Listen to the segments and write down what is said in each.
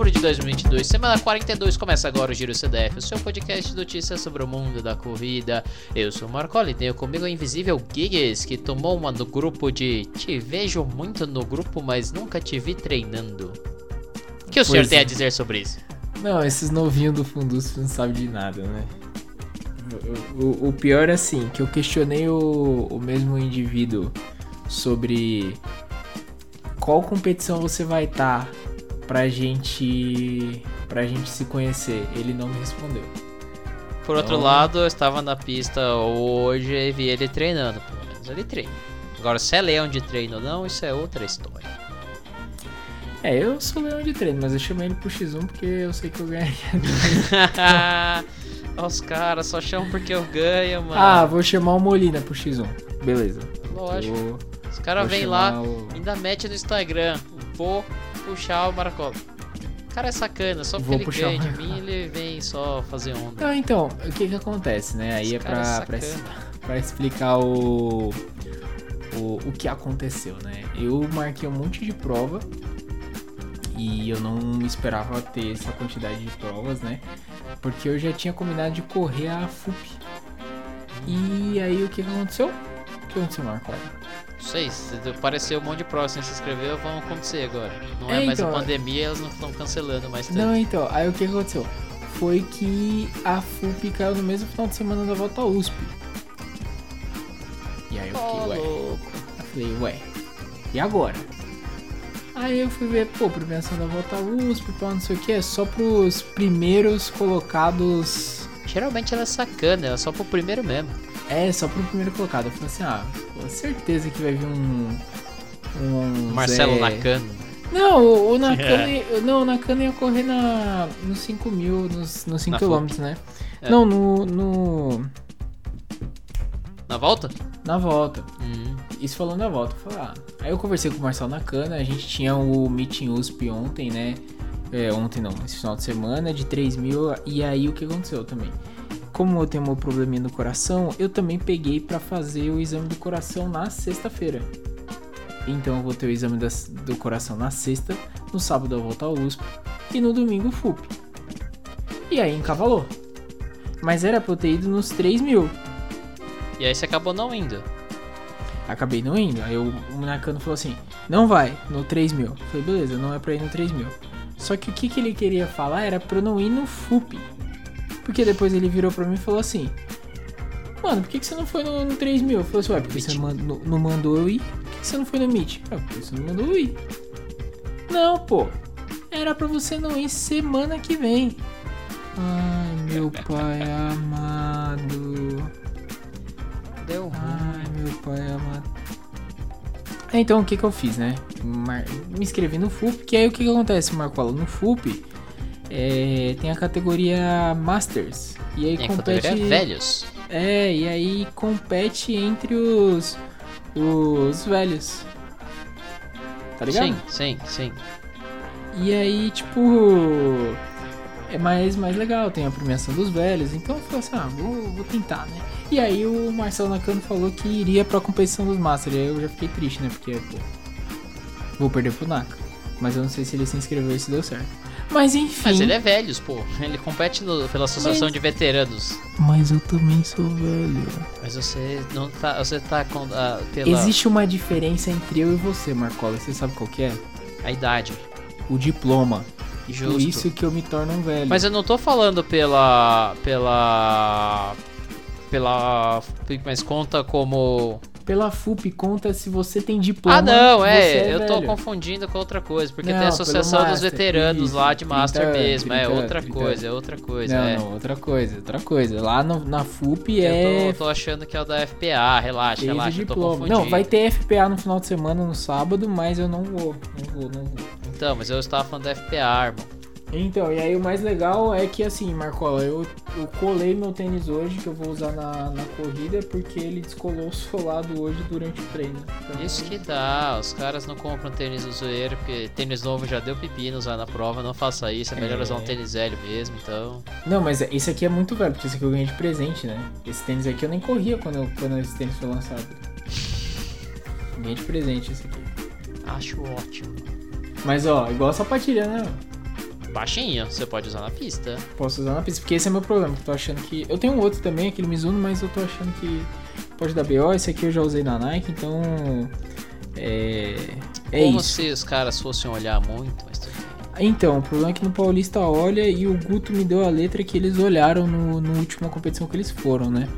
outubro de 2022, semana 42, começa agora o Giro CDF, o seu podcast de notícias sobre o mundo da corrida. Eu sou o Marcoli, tenho comigo o invisível Gigs, que tomou uma no grupo de Te vejo muito no grupo, mas nunca te vi treinando. O que o senhor Pois tem a é. dizer sobre isso? Não, esses novinhos do Fundus não sabem de nada, né? O, o- o pior é assim, que eu questionei o, o mesmo indivíduo sobre qual competição você vai estar pra gente pra gente se conhecer. Ele não me respondeu. Por outro Então- lado, eu estava na pista hoje e vi ele treinando, pelo menos ele treina. Agora, se é leão de treino ou não, isso é outra história. É, eu sou leão de treino, mas eu chamei ele pro X1 porque eu sei que eu ganharia. Os caras só chamam porque eu ganho, mano. ah, vou chamar o Molina pro X1. Beleza. Lógico. Vou- Os caras vêm lá, o- ainda mete no Instagram. Vou puxar o Maracol. O cara é sacana, só porque Vou ele puxar ganha de mim, ele vem só fazer onda. Não, então, o que que acontece, né? Aí Esse é pra, é pra, pra explicar o, o, o que aconteceu, né? Eu marquei um monte de prova e eu não esperava ter essa quantidade de provas, né? Porque eu já tinha combinado de correr a FUP. E aí o que aconteceu? O que aconteceu, Marco? Não sei, se apareceu um monte de prova sem se inscrever, vão acontecer agora. Não é, É, mais a então, pandemia, elas não estão cancelando mais tanto. Não, então, aí o que aconteceu? Foi que a FUP caiu no mesmo final de semana da volta à USP. E aí eu fiquei, ué. louco. Eu falei, ué, e agora? Aí eu fui ver, pô, premiação da volta à USP, pá, não sei o que, é só pros primeiros colocados. Geralmente ela é sacana, ela é só pro primeiro mesmo. É, só pro primeiro colocado. Eu falei assim, ah, pô, certeza que vai vir um. Um. Marcelo Zé- Nakano. Não, o, o Nakano, ia- não, o Nakano ia correr na, nos 5 mil, nos, nos 5 Na quilômetros, né? É. Não, no, no. Na volta? Na volta. Hum. Isso falando da volta. Eu falei, ah. Aí eu conversei com o Marcelo Nakana, a gente tinha o Meeting USP ontem, né? É, ontem não, esse final de semana, de 3 mil. E aí o que aconteceu também? Como eu tenho meu probleminha no coração, eu também peguei pra fazer o exame do coração na sexta-feira. Então eu vou ter o exame das- do coração na sexta, no sábado eu volto ao USP e no domingo o FUP. E aí encavalou. Mas era pra eu ter ido nos 3 mil. E aí você acabou não indo. Acabei não indo. Aí o, o Nakano falou assim: não vai no 3 mil. Eu Falei, beleza, não é pra ir no 3 mil. Só que o que, que ele queria falar era pra eu não ir no FUP. Porque depois ele virou pra mim e falou assim: Mano, por que, que você não foi no, no 3 mil? Eu falei assim: Ué, porque você não, não mandou eu ir? Por que, que você não foi no Meet? Ah, porque você não mandou eu ir. Não, pô. Era pra você não ir semana que vem. Ai, meu pai amado. Deu ruim. Ai, meu pai amado. Então, o que que eu fiz, né? Mar- Me inscrevi no FUP, que aí o que que acontece, Marcola? No FUP é, tem a categoria Masters. E aí Tem a compete... categoria velhos. É, e aí compete entre os, os velhos. Tá ligado? Sim, sim, sim. E aí, tipo. É mais, mais legal, tem a premiação dos velhos. Então eu falei assim, ah, vou, vou tentar, né? E aí o Marcelo Nakano falou que iria pra competição dos Masters. E aí eu já fiquei triste, né? Porque, pô, vou perder pro Naka. Mas eu não sei se ele se inscreveu e se deu certo. Mas enfim. Mas ele é velhos, pô. Ele compete no- pela Associação Mas- de Veteranos. Mas eu também sou velho. Mas você não tá. Você tá com pela Existe uma diferença entre eu e você, Marcola. Você sabe qual que é? a idade. O diploma. Justo. por isso que eu me torno um velho. Mas eu não tô falando pela. pela. pela. Mas conta como. Pela FUP conta se você tem diploma. ah, não, você é. eu tô confundindo com outra coisa. Porque Não, tem a Associação dos Veteranos isso, lá de 30 Master anos, mesmo. é 30 outra 30 coisa, é outra coisa. Não, é. não, outra coisa, outra coisa. Lá no- na FUP Eu é. tô, tô achando que é o da FPA, relaxa, relaxa, eu tô confundindo. Não, vai ter FPA no final de semana, no sábado, mas eu não vou. Não vou, não vou. Então, mas eu estava falando da FPA, irmão. Então, e aí o mais legal é que assim, Marcola, eu, eu colei meu tênis hoje, que eu vou usar na, na corrida, porque ele descolou o solado hoje durante o treino. Então, Isso que dá, os caras não compram tênis do zoeiro, porque tênis novo já deu pepino usar na prova, não faça isso, é melhor É. usar um tênis velho mesmo, então. Não, mas esse aqui é muito velho, porque esse aqui eu ganhei de presente, né? Esse tênis aqui eu nem corria quando, eu- quando esse tênis foi lançado. Ganhei de presente esse aqui. Acho ótimo. Mas ó, igual a sapatilha, né? Baixinho, você pode usar na pista. Posso usar na pista, porque esse é meu problema, que eu tô achando que... Eu tenho um outro também, aquele Mizuno, mas eu tô achando que pode dar BO. Esse aqui eu já usei na Nike, então... É... É Como isso. se os caras fossem olhar muito, mas tudo bem. Então, o problema é que no Paulista olha e o Guto me deu a letra que eles olharam no, no última competição que eles foram, né?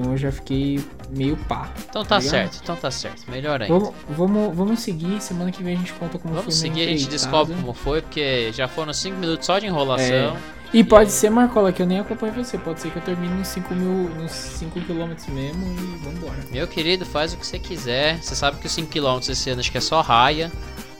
Então eu já fiquei meio pá. Então tá ligado? certo, então tá certo. Melhor ainda. Vamos, vamos, vamos seguir, semana que vem a gente conta como Vamos foi minha seguir, a gente descobre como foi, porque já foram 5 minutos só de enrolação. E pode ser, Marcola, que eu nem acompanho você. Pode ser que eu termine nos 5 mil, nos 5 quilômetros mesmo e vambora. Meu querido, faz o que você quiser. Você sabe que os 5km esse ano acho que é só raia.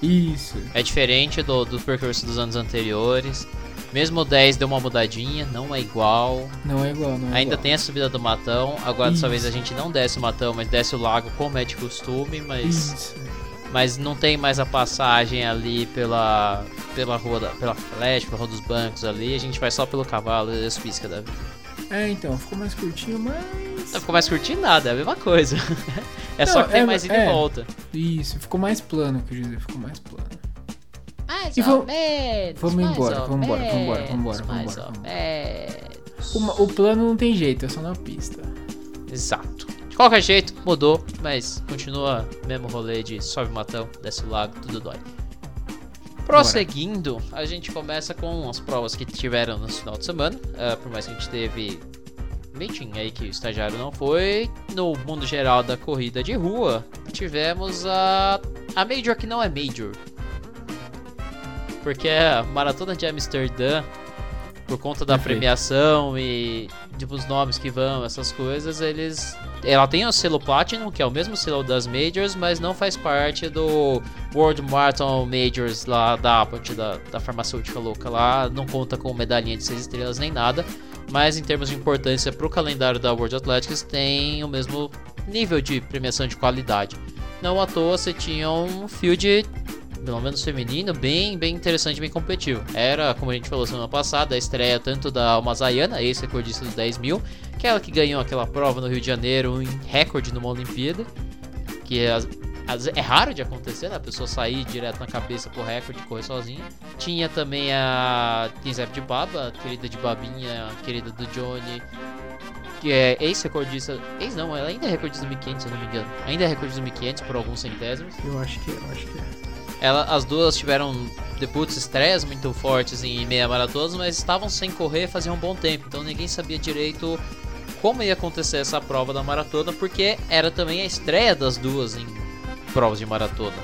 Isso. É diferente do, do percurso dos anos anteriores. Mesmo o 10 deu uma mudadinha, não é igual. Não é igual, não é Ainda igual. tem a subida do matão. Agora dessa Isso. vez a gente não desce o matão, mas desce o lago como é de costume. Mas, Isso. mas não tem mais a passagem ali pela, pela rua da, pela flash, pela rua dos bancos ali. A gente vai só pelo cavalo e as piscas da vida. É, então, ficou mais curtinho, mas. Não ficou mais curtindo nada, é a mesma coisa. é só Não, que tem é- mais ida é. e volta. Isso, ficou mais plano, quer dizer, ficou mais plano. Mais E ou vamos- menos. vamos embora, vamos embora, vamos embora, vamos embora, vamos mais embora, ou menos. O, o plano não tem jeito, é só na pista. Exato. De qualquer jeito, mudou, mas continua mesmo rolê de sobe o matão, desce o lago, tudo dói. Prosseguindo, a gente começa com as provas que tiveram no final de semana. ah, por mais que a gente teve meeting aí que o estagiário não foi. No mundo geral da corrida de rua, tivemos a, a Major que não é Major. Porque a Maratona de Amsterdã, por conta da Perfeito. premiação e tipo, os nomes que vão, essas coisas, eles. Ela tem o selo Platinum, que é o mesmo selo das Majors, mas não faz parte do World Marathon Majors lá da Abbott, da, da farmacêutica louca lá. Não conta com medalhinha de 6 estrelas nem nada. Mas em termos de importância para o calendário da World Athletics, tem o mesmo nível de premiação de qualidade. Não à toa você tinha um field pelo menos feminino, bem, bem interessante, bem competitivo. Era, como a gente falou semana passada, a estreia tanto da Alma Zayana, ex-recordista dos 10 mil, que é ela que ganhou aquela prova no Rio de Janeiro em recorde numa Olimpíada, que é, é raro de acontecer, né? A pessoa sair direto na cabeça pro recorde e correr sozinha. Tinha também a Tinzep de Baba, querida de Babinha, querida do Johnny, que é ex-recordista. Ex não, ela ainda é recordista do 1500, se eu não me engano. Ainda é recordista do 1500 por alguns centésimos. Eu acho que eu acho que é. Ela, as duas tiveram debuts estreias muito fortes em meia maratonas, mas estavam sem correr fazia um bom tempo, então ninguém sabia direito como ia acontecer essa prova da maratona, porque era também a estreia das duas em provas de maratona.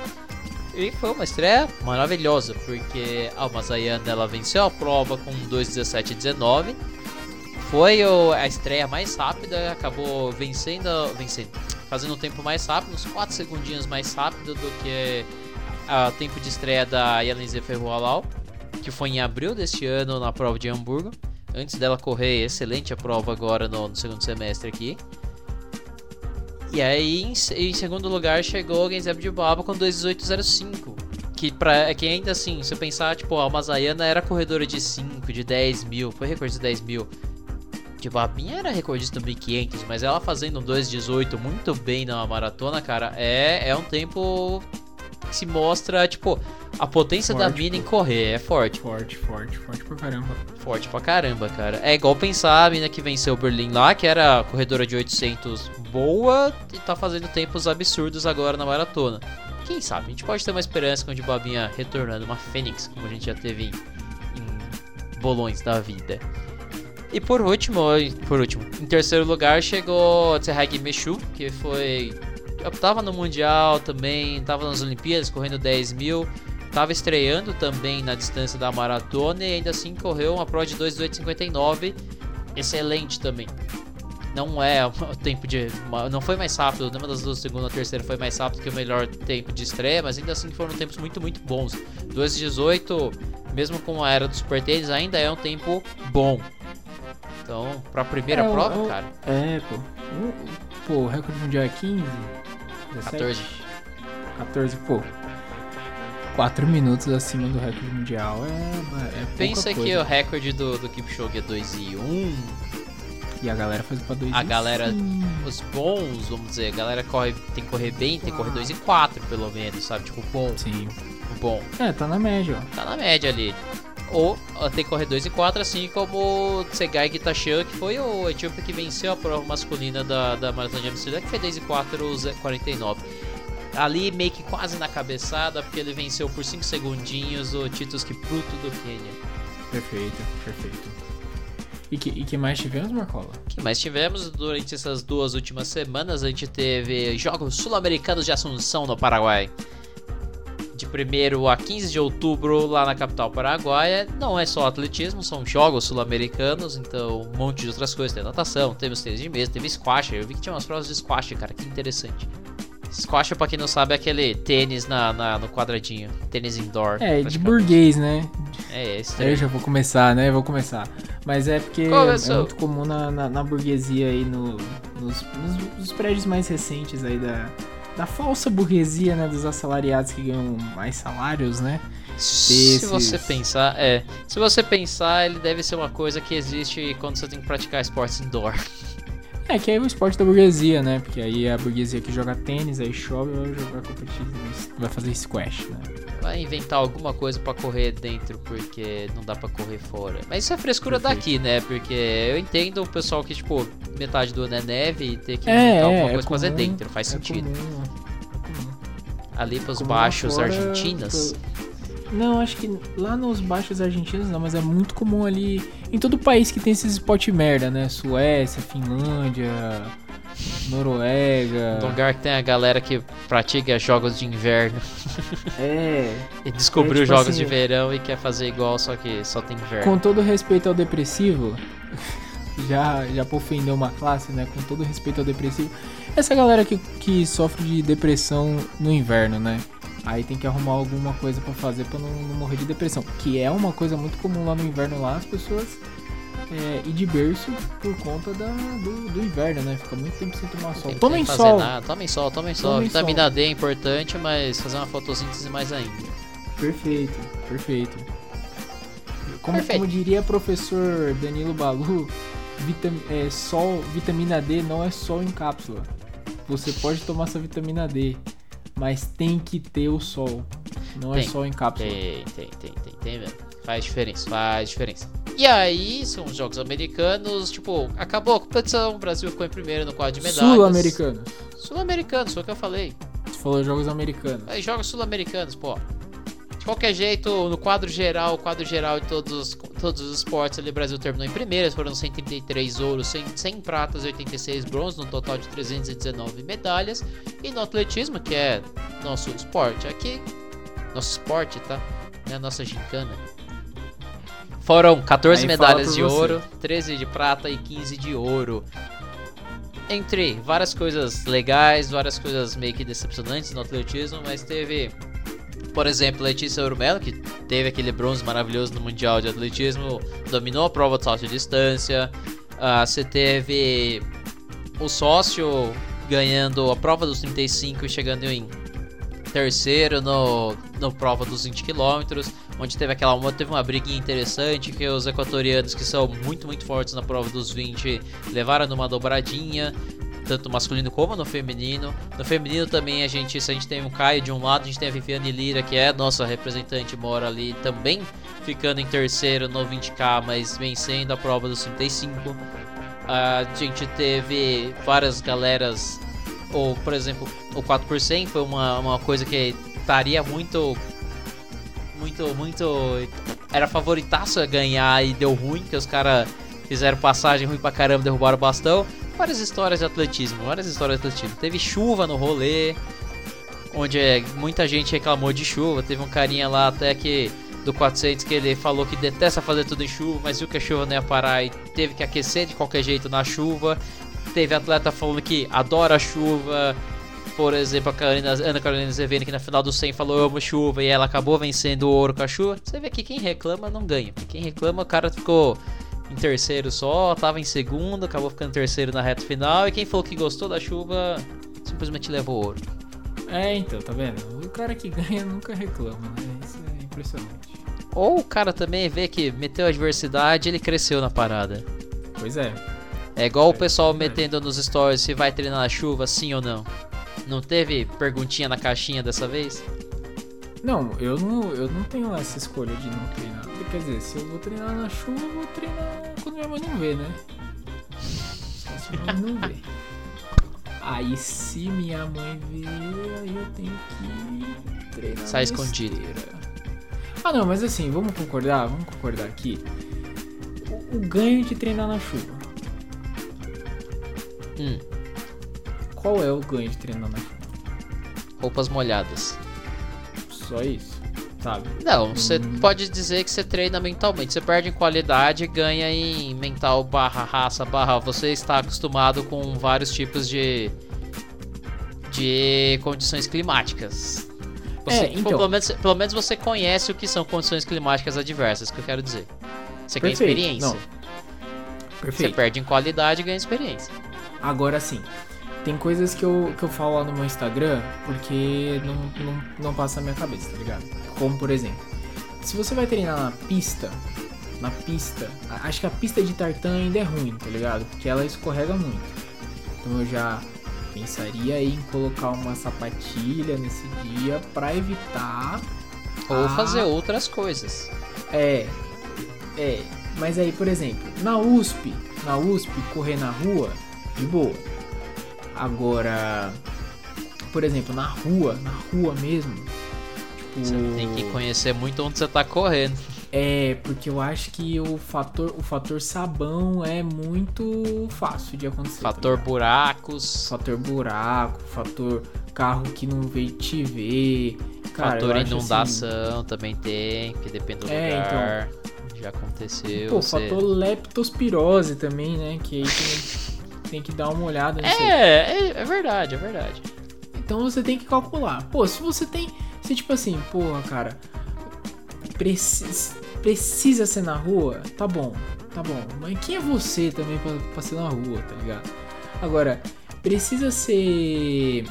E foi uma estreia maravilhosa, porque a Mazayana ela venceu a prova com 2:17:19. Foi a estreia mais rápida, acabou vencendo, vencendo, fazendo um tempo mais rápido, uns 4 segundinhos mais rápido do que o tempo de estreia da Yelenze Ferroalau, que foi em abril deste ano na prova de Hamburgo. Antes dela correr excelente a prova agora no, no segundo semestre aqui. E aí, em, em segundo lugar, chegou Genzeb de Baba com 2,1805. Que, pra, que ainda assim, se eu pensar, tipo, a Mazayana era corredora de 5, de 10 mil, foi recorde de 10 mil. Tipo, a minha era recordista do 1500, mas ela fazendo um 2,18 muito bem na maratona, cara, é, é um tempo se mostra, tipo, a potência da Forte, mina em correr, é forte. Forte, forte, forte pra caramba. Forte pra caramba, cara. É igual pensar a mina que venceu o Berlim lá, que era corredora de 800 boa e tá fazendo tempos absurdos agora na maratona. Quem sabe? A gente pode ter uma esperança com o de Babinha retornando, uma fênix, como a gente já teve em, em bolões da vida. E por último, por último, em terceiro lugar chegou Tserhag Meshu, que foi. Eu tava no Mundial também, tava nas Olimpíadas correndo 10 mil, tava estreando também na distância da maratona e ainda assim correu uma prova de 2,859, excelente também. Não é o tempo de. Não foi mais rápido, nenhuma das duas, segunda ou terceira foi mais rápido que o melhor tempo de estreia, mas ainda assim foram tempos muito, muito bons. 2,18, mesmo com a era dos super tênis, ainda é um tempo bom. Então, pra primeira É, prova, o- cara, É, pô. O- Pô, o recorde mundial é 15? 17? 14. 14, pô. 4 minutos acima do recorde mundial é, é pensa que o recorde do, do Kipchoge é 2 e 1. E a galera faz pra 2 A galera- Os bons, vamos dizer, a galera corre, tem que correr bem, tem que correr 2 e 4 pelo menos, sabe? Tipo, bom, Sim. bom. É, tá na média, ó. Tá na média ali. Ou tem que correr 2 e 4, assim como Tsegai Gitashan, que foi o etíope que venceu a prova masculina da, da Maratona de Amsterdã, que foi 2 e 4, 49. Ali meio que quase na cabeçada, porque ele venceu por 5 segundinhos o Titus Kipruto do Quênia. Perfeito, perfeito. E que, e que mais tivemos, Marcola? O que mais tivemos durante essas duas últimas semanas? A gente teve Jogos Sul-Americanos de Assunção no Paraguai. De 1 a 15 de outubro, lá na capital paraguaia. Não é só atletismo, são jogos sul-americanos, então um monte de outras coisas. Tem natação, temos tênis de mesa, teve squash. Eu vi que tinha umas provas de squash, cara, que interessante. Squash, pra quem não sabe, é aquele tênis na, na no quadradinho. Tênis indoor. É, de burguês, né? É, é Eu já vou começar, né? Vou começar. Mas é porque Começou. é muito comum na, na, na burguesia aí, no, nos, nos, nos, prédios mais recentes aí da, da falsa burguesia, né? Dos assalariados que ganham mais salários, né? Se você pensar, é. Se você pensar, ele deve ser uma coisa que existe quando você tem que praticar esportes indoor. É, que aí é o esporte da burguesia, né? Porque aí é a burguesia que joga tênis, aí chove, vai jogar competitivo, vai fazer squash, né? Vai inventar alguma coisa para correr dentro, porque não dá para correr fora. Mas isso é frescura Perfeito. daqui, né? Porque eu entendo o pessoal que, tipo, metade do ano é neve e ter que é, inventar alguma é, coisa é pra fazer dentro, faz é sentido. Comum, é comum. Ali pros comum baixos fora, argentinas. Não, acho que lá nos baixos argentinos não, mas é muito comum ali em todo país que tem esses spot merda, né? Suécia, Finlândia, Noruega. lugar que tem a galera que pratica jogos de inverno. É. e descobriu é, tipo jogos assim, de verão e quer fazer igual, só que só tem inverno. Com todo respeito ao depressivo, já, já pra ofender uma classe, né? Com todo respeito ao depressivo. Essa galera que, que sofre de depressão no inverno, né? Aí tem que arrumar alguma coisa para fazer para não, não, morrer de depressão. Que é uma coisa muito comum lá no inverno lá, as pessoas é, ir de berço por conta da, do, do, inverno, né? Fica muito tempo sem tomar sol. Tomem sol! Nada. Tomem sol, tomem sol. Tomem Vitamina sol. D é importante, mas fazer uma fotossíntese mais ainda. Perfeito, perfeito. Como, perfeito. como diria professor Danilo Balu, vitam, é, sol, vitamina D não é sol em cápsula. Você pode tomar sua vitamina D, mas tem que ter o sol. Não é tem, é só em cápsula. Tem, tem, tem, tem, tem mesmo. Faz diferença, faz diferença. E aí, são os jogos americanos, tipo, acabou a competição, o Brasil ficou em primeiro no quadro de medalhas. Sul-americanos. Sul-americanos, foi o que eu falei. Você falou jogos americanos. É, jogos sul-americanos, pô. Qualquer jeito, no quadro geral, o quadro geral de todos, todos os esportes ali, o Brasil terminou em primeiro, foram 133 ouros, 100, 100 pratas e 86 bronzes, no total de 319 medalhas. E no atletismo, que é nosso esporte aqui, nosso esporte, tá? É a nossa gincana. Foram 14 Aí medalhas de você. ouro, 13 de prata e 15 de ouro. Entre várias coisas legais, várias coisas meio que decepcionantes no atletismo, mas teve por exemplo, Letícia Urmelo, que teve aquele bronze maravilhoso no Mundial de Atletismo, dominou a prova de salto de distância. Uh, você teve o sócio ganhando a prova dos 35 e chegando em terceiro no, no prova dos 20 km, onde teve aquela teve uma briguinha interessante que os equatorianos que são muito muito fortes na prova dos 20 levaram numa dobradinha tanto no masculino como no feminino. No feminino também a gente, se a gente tem o Caio de um lado, a gente tem a Viviane Lira, que é nossa representante, mora ali também, ficando em terceiro no 20k, mas vencendo a prova dos 35. A gente teve várias galeras, ou por exemplo, o 4% foi uma, uma coisa que estaria muito. Muito, muito. Era favoritaço a ganhar e deu ruim, que os caras fizeram passagem ruim pra caramba, derrubaram o bastão várias histórias de atletismo, várias histórias de atletismo. Teve chuva no rolê, onde é, muita gente reclamou de chuva. Teve um carinha lá até que do 400 que ele falou que detesta fazer tudo em chuva, mas viu que a chuva não ia parar e teve que aquecer de qualquer jeito na chuva. Teve atleta falando que adora a chuva. Por exemplo, a Carolina, Ana Carolina Zevene que na final do 100 falou eu amo chuva e ela acabou vencendo o ouro com a chuva. Você vê que quem reclama não ganha. Quem reclama, o cara ficou em terceiro só, tava em segundo, acabou ficando terceiro na reta final. E quem falou que gostou da chuva simplesmente levou ouro. É, então, tá vendo? O cara que ganha nunca reclama, né? Isso é impressionante. Ou o cara também vê que meteu a adversidade ele cresceu na parada. Pois é. É igual é, o pessoal é. metendo nos stories se vai treinar na chuva, sim ou não. Não teve perguntinha na caixinha dessa vez? Não, eu não, eu não tenho essa escolha de não treinar. Quer dizer, se eu vou treinar na chuva, eu vou treinar quando minha mãe não vê, né? Só se minha mãe não vê. Aí se minha mãe vê, aí eu tenho que treinar. Sai escondido. esteira. Ah não, mas assim, vamos concordar, vamos concordar aqui. O, o ganho de treinar na chuva. Hum, Qual é o ganho de treinar na chuva? roupas molhadas. Só isso, sabe? Não, você pode dizer que você treina mentalmente. Você perde em qualidade e ganha em mental barra raça barra. Você está acostumado com vários tipos de. de condições climáticas. Você, É, então. pelo, menos, pelo menos você conhece o que são condições climáticas adversas, que eu quero dizer. Você ganha experiência. não. Você Perfeito. perde em qualidade e ganha experiência. Agora sim, tem coisas que eu, que eu falo lá no meu Instagram porque não, não, não passa na minha cabeça, tá ligado? Como por exemplo, se você vai treinar na pista, na pista, a- acho que a pista de tartan ainda é ruim, tá ligado? Porque ela escorrega muito. Então eu já pensaria em colocar uma sapatilha nesse dia pra evitar. Ou Ah. fazer outras coisas. É, é. Mas aí, por exemplo, na USP, na USP, correr na rua, de boa. Agora, por exemplo, na rua, na rua mesmo, Você tem que conhecer muito onde você tá correndo. é porque eu acho que o fator, o fator sabão é muito fácil de acontecer. tá Fator ligado? buracos, fator buraco, fator carro que não veio te ver. Cara, fator acho assim, inundação também tem, que depende do É, lugar. Já aconteceu. Pô, você- fator leptospirose também, né? Que aí tem, tem que dar uma olhada. É, é, é verdade, é verdade. Então você tem que calcular. Pô, se você tem. Se tipo assim, porra, cara. Precisa, precisa ser na rua, tá bom, tá bom. Mas quem é você também pra, pra ser na rua, tá ligado? Agora, precisa ser.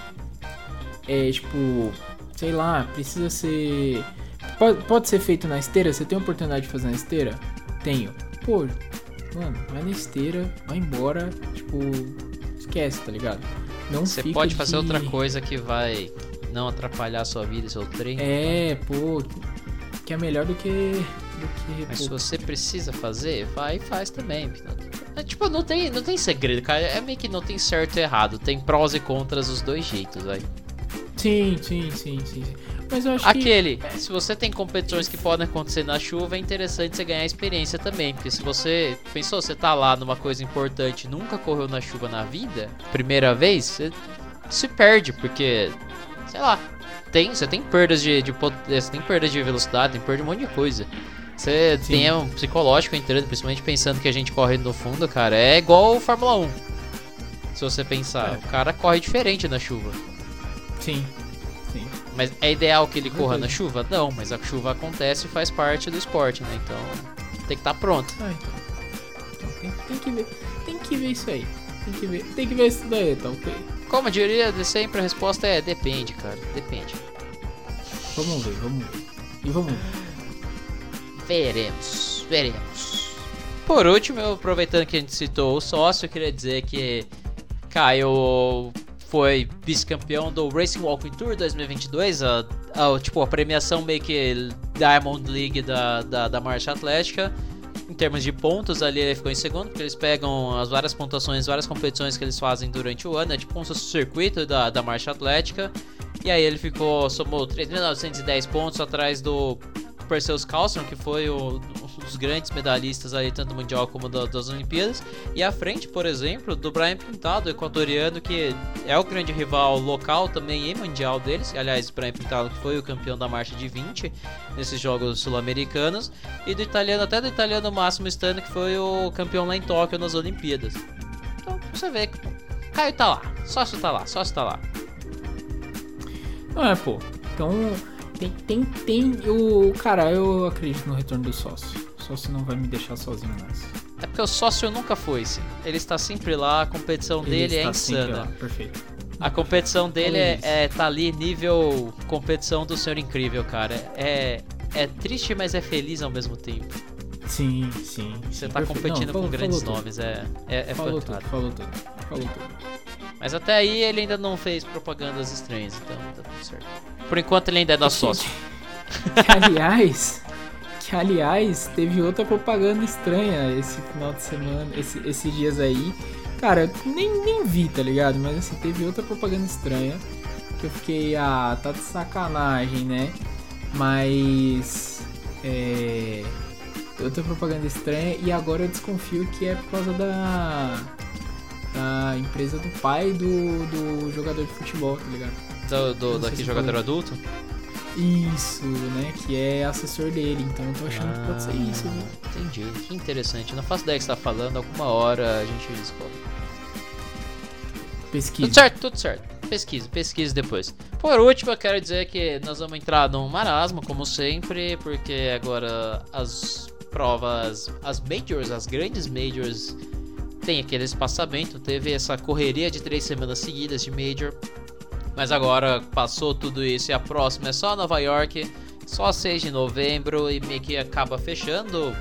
É tipo. Sei lá, precisa ser. Pode, pode ser feito na esteira? Você tem a oportunidade de fazer na esteira? Tenho. Pô, mano, vai na esteira, vai embora, tipo. Esquece, tá ligado? Não Você pode fazer de- outra coisa que vai não atrapalhar a sua vida seu treino. É, pô, que é melhor do que. Do que Mas pô, se você precisa fazer, vai e faz também. É, tipo, não tem, não tem segredo, cara. É meio que não tem certo e errado. Tem prós e contras os dois jeitos, vai. Sim, sim, sim, sim. Mas eu acho que. Aquele, se você tem competições que podem acontecer na chuva, é interessante você ganhar experiência também. Porque se você pensou, você tá lá numa coisa importante, nunca correu na chuva na vida, primeira vez, você se perde, porque, sei lá, tem, você tem perdas de, de pot- você tem perdas de velocidade, tem perda de um monte de coisa. Você Sim. tem um psicológico entrando, principalmente pensando que a gente corre no fundo, cara, é igual o Fórmula 1. Se você pensar, É. o cara corre diferente na chuva. Sim, sim. Mas é ideal que ele corra na chuva? Não, mas a chuva acontece e faz parte do esporte, né? Então tem que estar pronto. Ah, então. Então tem, tem que ver. Tem que ver isso aí. Tem que ver. Tem que ver isso daí, tá ok? Como eu diria, de sempre a resposta é depende, cara. Depende. Vamos ver, vamos ver. E vamos ver. Veremos, veremos. Por último, eu, aproveitando que a gente citou o sócio, eu queria dizer que Caio foi vice-campeão do Racing Walking Tour 2022, a, a- tipo a premiação meio que Diamond League da, da, da marcha atlética. Em termos de pontos, ali ele ficou em segundo, porque eles pegam as várias pontuações, várias competições que eles fazem durante o ano, é tipo fosse o circuito da, da marcha atlética. E aí ele ficou, somou 3.910 pontos atrás do Perseus Carlson, que foi o- um dos grandes medalhistas aí, tanto mundial como da- das Olimpíadas. E à frente, por exemplo, do Brian Pintado, equatoriano, que é o grande rival local também e mundial deles. Aliás, Brian Pintado que foi o campeão da marcha de 20 nesses Jogos Sul-Americanos. E do italiano, até do italiano Máximo Stano, que foi o campeão lá em Tóquio nas Olimpíadas. Então, você vê que Caio tá lá, sócio tá lá, sócio tá lá. Não é, pô. Então, tem, tem, tem. O. Cara, eu acredito no retorno do sócio. O sócio não vai me deixar sozinho nessa. É porque o sócio nunca foi, sim. Ele está sempre lá, a competição Ele dele é insana. lá, Perfeito. A competição dele Olha é, isso. é tá ali nível competição do Senhor Incrível, cara. É, é triste, mas é feliz ao mesmo tempo. Sim, sim. Você tá perfeito. competindo Não, com falou- grandes falou tudo. nomes, é, é, é falou tudo, fantástico. falou tudo. Falou tudo. Mas até aí ele ainda não fez propagandas estranhas, então tá tudo certo. Por enquanto ele ainda é nosso sócio. Aliás, que aliás, teve outra propaganda estranha esse final de semana, esse, esses dias aí. Cara, eu nem, nem vi, tá ligado? Mas assim, teve outra propaganda estranha. Que eu fiquei, ah, tá de sacanagem, né? Mas. É. Outra propaganda estranha. E agora eu desconfio que é por causa da. Da empresa do pai do, do jogador de futebol, tá ligado? Do, do, daqui jogador adulto? Isso, né? Que é assessor dele. Então eu tô achando que pode ser isso, viu? Ah, Entendi, que interessante. Não faço ideia que você tá falando, alguma hora a gente descobre. Pesquisa. Tudo certo, tudo certo. Pesquise, pesquise depois. Por último, eu quero dizer que nós vamos entrar num marasmo, como sempre, porque agora as provas, as majors, as grandes majors, tem aquele espaçamento. Teve essa correria de três semanas seguidas de major. Mas agora passou tudo isso e a próxima é só Nova York, só 6 de novembro e meio que acaba fechando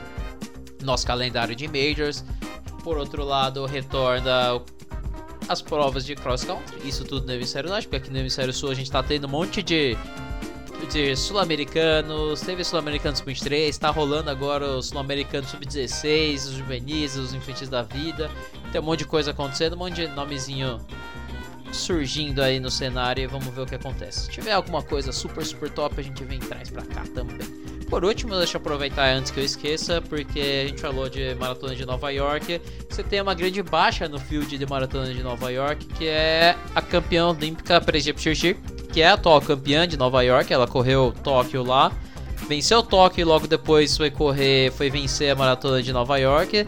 nosso calendário de majors. Por outro lado, retorna as provas de cross country, isso tudo no hemisfério norte, porque aqui no hemisfério sul a gente tá tendo um monte de, de sul-americanos, teve sul-americano sub-23, tá rolando agora o sul-americano sub-16, os juvenis, os infantis da vida, tem um monte de coisa acontecendo, um monte de nomezinho surgindo aí no cenário e vamos ver o que acontece. Se tiver alguma coisa super, super top, a gente vem traz pra cá também. Por último, deixa eu aproveitar antes que eu esqueça, porque a gente falou de maratona de Nova York. Você tem uma grande baixa no field de maratona de Nova York, que é a campeã olímpica Prejep Chirchir, que é a atual campeã de Nova York. Ela correu Tóquio lá, venceu Tóquio e logo depois foi correr, foi vencer a maratona de Nova York.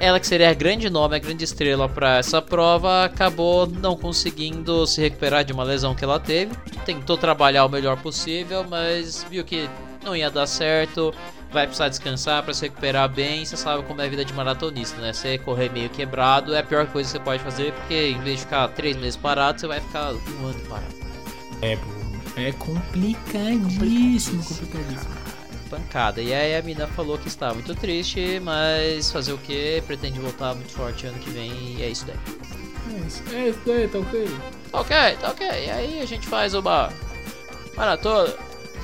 Ela que seria a grande nome, a grande estrela para essa prova, acabou não conseguindo se recuperar de uma lesão que ela teve. Tentou trabalhar o melhor possível, mas viu que não ia dar certo. Vai precisar descansar para se recuperar bem. Você sabe como é a vida de maratonista, né? Você correr meio quebrado é a pior coisa que você pode fazer, porque em vez de ficar três meses parado, você vai ficar um ano parado. É. É complicadíssimo, complicadíssimo. Pancada. E aí a mina falou que está muito triste, mas fazer o que? Pretende voltar muito forte ano que vem e é isso daí. É isso, é isso daí, tá ok? Tá ok, tá ok. E aí a gente faz uma maratona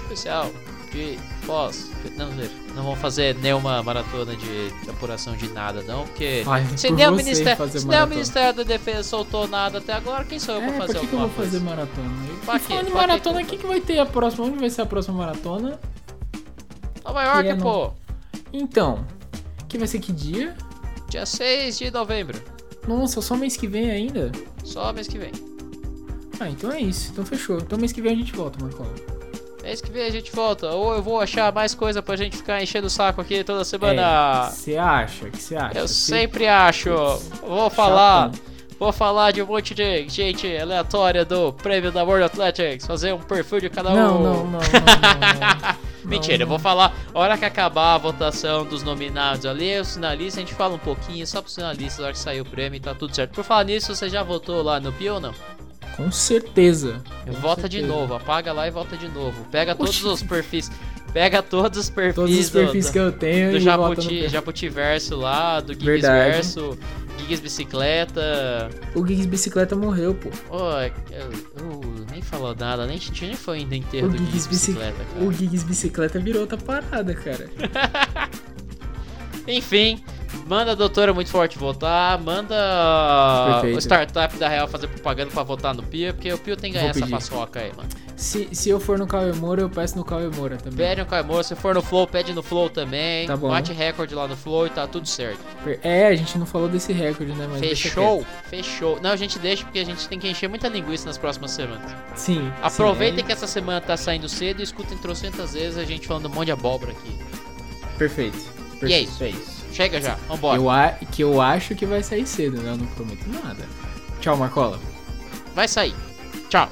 especial de pós. Não, não vamos fazer nenhuma maratona de apuração de nada, não, porque Vai, se, por nem o, ministério, fazer se nem o. Ministério da Defesa soltou nada até agora, quem sou eu É, pra pra fazer que, que eu alguma vou fazer coisa? maratona? Pra E quê? falando Pra que maratona, que o eu que, que vai ter a próxima? Onde vai ser a próxima maratona? Nova York, é no- pô. Então, que vai ser que dia? Dia 6 de novembro. Nossa, só mês que vem ainda? Só mês que vem. Ah, então é isso. Então fechou. Então mês que vem a gente volta, Marcola. Mês que vem a gente volta. Ou eu vou achar mais coisa pra gente ficar enchendo o saco aqui toda É, semana. Você acha? O que você acha? eu Cê- sempre acho. Vou falar. Vou falar de um monte de gente aleatória do prêmio da World Athletics. Fazer um perfil de cada um. Não, não, não, não, não, não. Mentira, eu vou falar. A hora que acabar a votação dos nominados ali, os finalistas, a gente fala um pouquinho só pros finalistas, na hora que sair o prêmio tá tudo certo. Por falar nisso, você já votou lá no Pio ou não? Com certeza. Com Vota de certeza. novo, apaga lá e vota de novo. Pega todos Oxi. os perfis. Pega todos os perfis, Todos os perfis do, que eu tenho do Jabuti. Japutiverso lá, do Gigs Verdade. Gigs Bicicleta. O Gigs Bicicleta morreu, pô. Ô, eu, eu nem falou nada, nem, nem foi ainda enterro O do Gigs, Gigs Bici- Bicicleta, cara. o Gigs Bicicleta virou outra parada, cara. Enfim, manda a doutora muito forte votar, manda Perfeito. o startup da Real fazer propaganda pra votar no Pio, porque o Pio tem que ganhar essa paçoca aí, mano. Se, se eu for no Cauê Moura, eu peço no Cauê Moura também. Pede no Caimor, se for no Flow, pede no Flow também. Tá bom. Bate recorde lá no Flow e tá tudo certo. É, a gente não falou desse recorde, né? Mas Fechou? Fechou. Não, a gente deixa porque a gente tem que encher muita linguiça nas próximas semanas. Sim. Aproveitem sim, que essa semana tá saindo cedo e escutem trocentas vezes a gente falando um monte de abóbora aqui. é Perfeito. Perfeito. E é isso. É isso. Chega já, vambora. Eu a, que eu acho que vai sair cedo, né? Eu não prometo nada. Tchau, Marcola. Vai sair. Tchau.